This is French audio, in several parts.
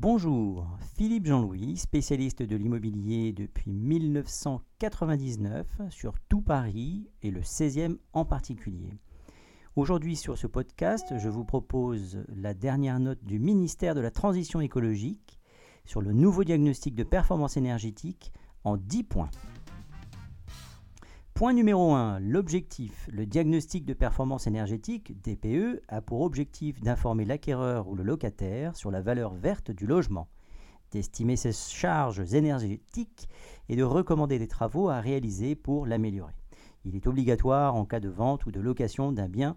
Bonjour, Philippe Jean-Louis, spécialiste de l'immobilier depuis 1999 sur tout Paris et le 16e en particulier. Aujourd'hui sur ce podcast, je vous propose la dernière note du ministère de la Transition écologique sur le nouveau diagnostic de performance énergétique en 10 points. Point numéro 1, l'objectif. Le diagnostic de performance énergétique, DPE, a pour objectif d'informer l'acquéreur ou le locataire sur la valeur verte du logement, d'estimer ses charges énergétiques et de recommander des travaux à réaliser pour l'améliorer. Il est obligatoire en cas de vente ou de location d'un bien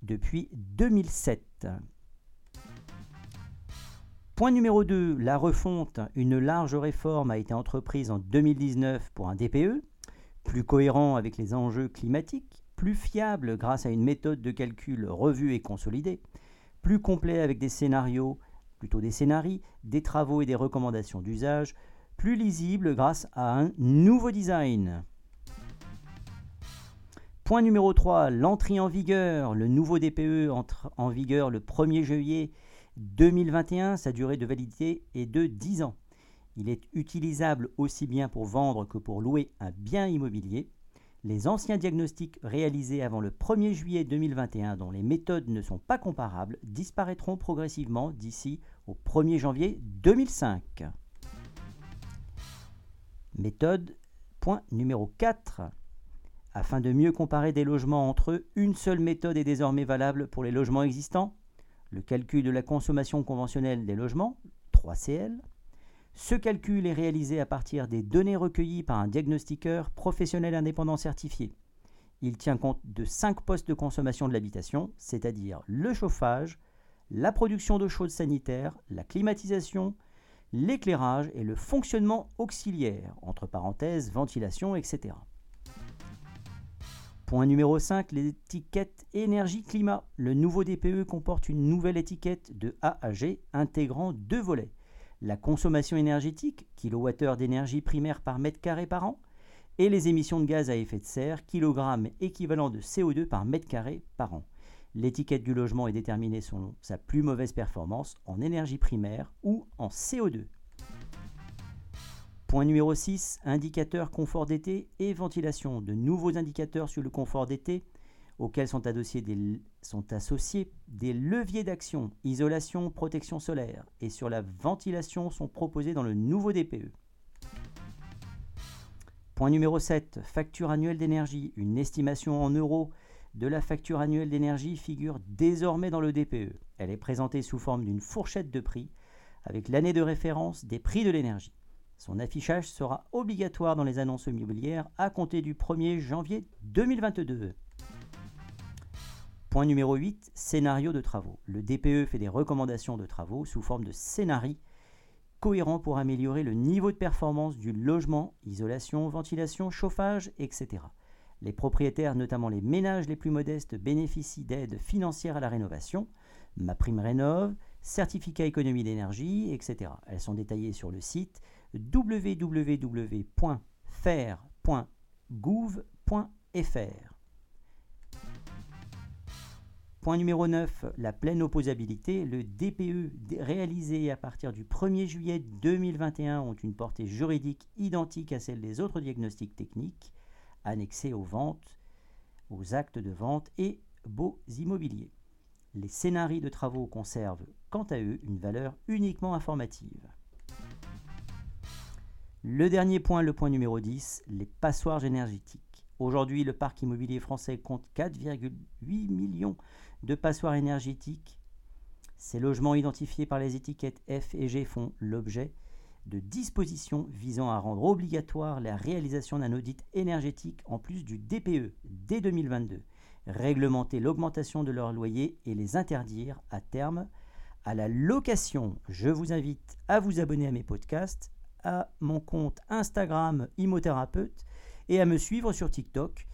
depuis 2007. Point numéro 2, la refonte. Une large réforme a été entreprise en 2019 pour un DPE plus cohérent avec les enjeux climatiques, plus fiable grâce à une méthode de calcul revue et consolidée, plus complet avec des scénarios, plutôt des scénarii, des travaux et des recommandations d'usage, plus lisible grâce à un nouveau design. Point numéro 3, l'entrée en vigueur. Le nouveau DPE entre en vigueur le 1er juillet 2021. Sa durée de validité est de 10 ans. Il est utilisable aussi bien pour vendre que pour louer un bien immobilier. Les anciens diagnostics réalisés avant le 1er juillet 2021 dont les méthodes ne sont pas comparables disparaîtront progressivement d'ici au 1er janvier 2005. Méthode point numéro 4. Afin de mieux comparer des logements entre eux, une seule méthode est désormais valable pour les logements existants. Le calcul de la consommation conventionnelle des logements, 3CL, ce calcul est réalisé à partir des données recueillies par un diagnostiqueur professionnel indépendant certifié. Il tient compte de cinq postes de consommation de l'habitation, c'est-à-dire le chauffage, la production d'eau chaude sanitaire, la climatisation, l'éclairage et le fonctionnement auxiliaire, entre parenthèses, ventilation, etc. Point numéro 5, l'étiquette énergie-climat. Le nouveau DPE comporte une nouvelle étiquette de A à G intégrant deux volets la consommation énergétique, kilowattheure d'énergie primaire par mètre carré par an, et les émissions de gaz à effet de serre, kilogrammes équivalent de CO2 par mètre carré par an. L'étiquette du logement est déterminée selon sa plus mauvaise performance en énergie primaire ou en CO2. Point numéro 6, indicateur confort d'été et ventilation. De nouveaux indicateurs sur le confort d'été auxquels sont, des, sont associés des leviers d'action, isolation, protection solaire, et sur la ventilation sont proposés dans le nouveau DPE. Point numéro 7, facture annuelle d'énergie. Une estimation en euros de la facture annuelle d'énergie figure désormais dans le DPE. Elle est présentée sous forme d'une fourchette de prix avec l'année de référence des prix de l'énergie. Son affichage sera obligatoire dans les annonces immobilières à compter du 1er janvier 2022. Point numéro 8, scénario de travaux. Le DPE fait des recommandations de travaux sous forme de scénarii cohérents pour améliorer le niveau de performance du logement, isolation, ventilation, chauffage, etc. Les propriétaires, notamment les ménages les plus modestes, bénéficient d'aides financières à la rénovation, ma prime rénove, certificat économie d'énergie, etc. Elles sont détaillées sur le site www.fer.gouv.fr. Point numéro 9, la pleine opposabilité. Le DPE réalisé à partir du 1er juillet 2021 ont une portée juridique identique à celle des autres diagnostics techniques annexés aux ventes, aux actes de vente et beaux immobiliers. Les scénarios de travaux conservent, quant à eux, une valeur uniquement informative. Le dernier point, le point numéro 10, les passoires énergétiques. Aujourd'hui, le parc immobilier français compte 4,8 millions de passoires énergétiques. Ces logements identifiés par les étiquettes F et G font l'objet de dispositions visant à rendre obligatoire la réalisation d'un audit énergétique en plus du DPE dès 2022, réglementer l'augmentation de leur loyer et les interdire à terme à la location. Je vous invite à vous abonner à mes podcasts, à mon compte Instagram Imothérapeute et à me suivre sur TikTok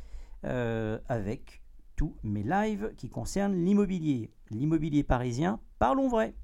euh, avec tous mes lives qui concernent l'immobilier. L'immobilier parisien, parlons vrai.